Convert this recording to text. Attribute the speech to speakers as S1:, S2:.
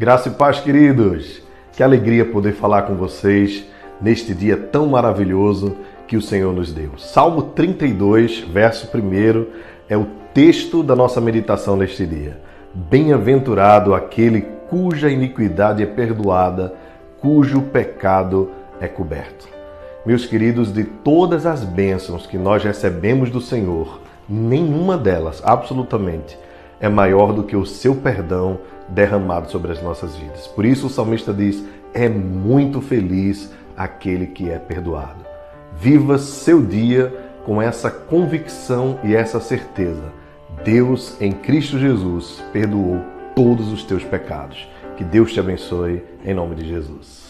S1: Graça e paz, queridos. Que alegria poder falar com vocês neste dia tão maravilhoso que o Senhor nos deu. Salmo 32, verso 1 é o texto da nossa meditação neste dia. Bem-aventurado aquele cuja iniquidade é perdoada, cujo pecado é coberto. Meus queridos, de todas as bênçãos que nós recebemos do Senhor, nenhuma delas, absolutamente, é maior do que o seu perdão derramado sobre as nossas vidas. Por isso o salmista diz: é muito feliz aquele que é perdoado. Viva seu dia com essa convicção e essa certeza. Deus, em Cristo Jesus, perdoou todos os teus pecados. Que Deus te abençoe, em nome de Jesus.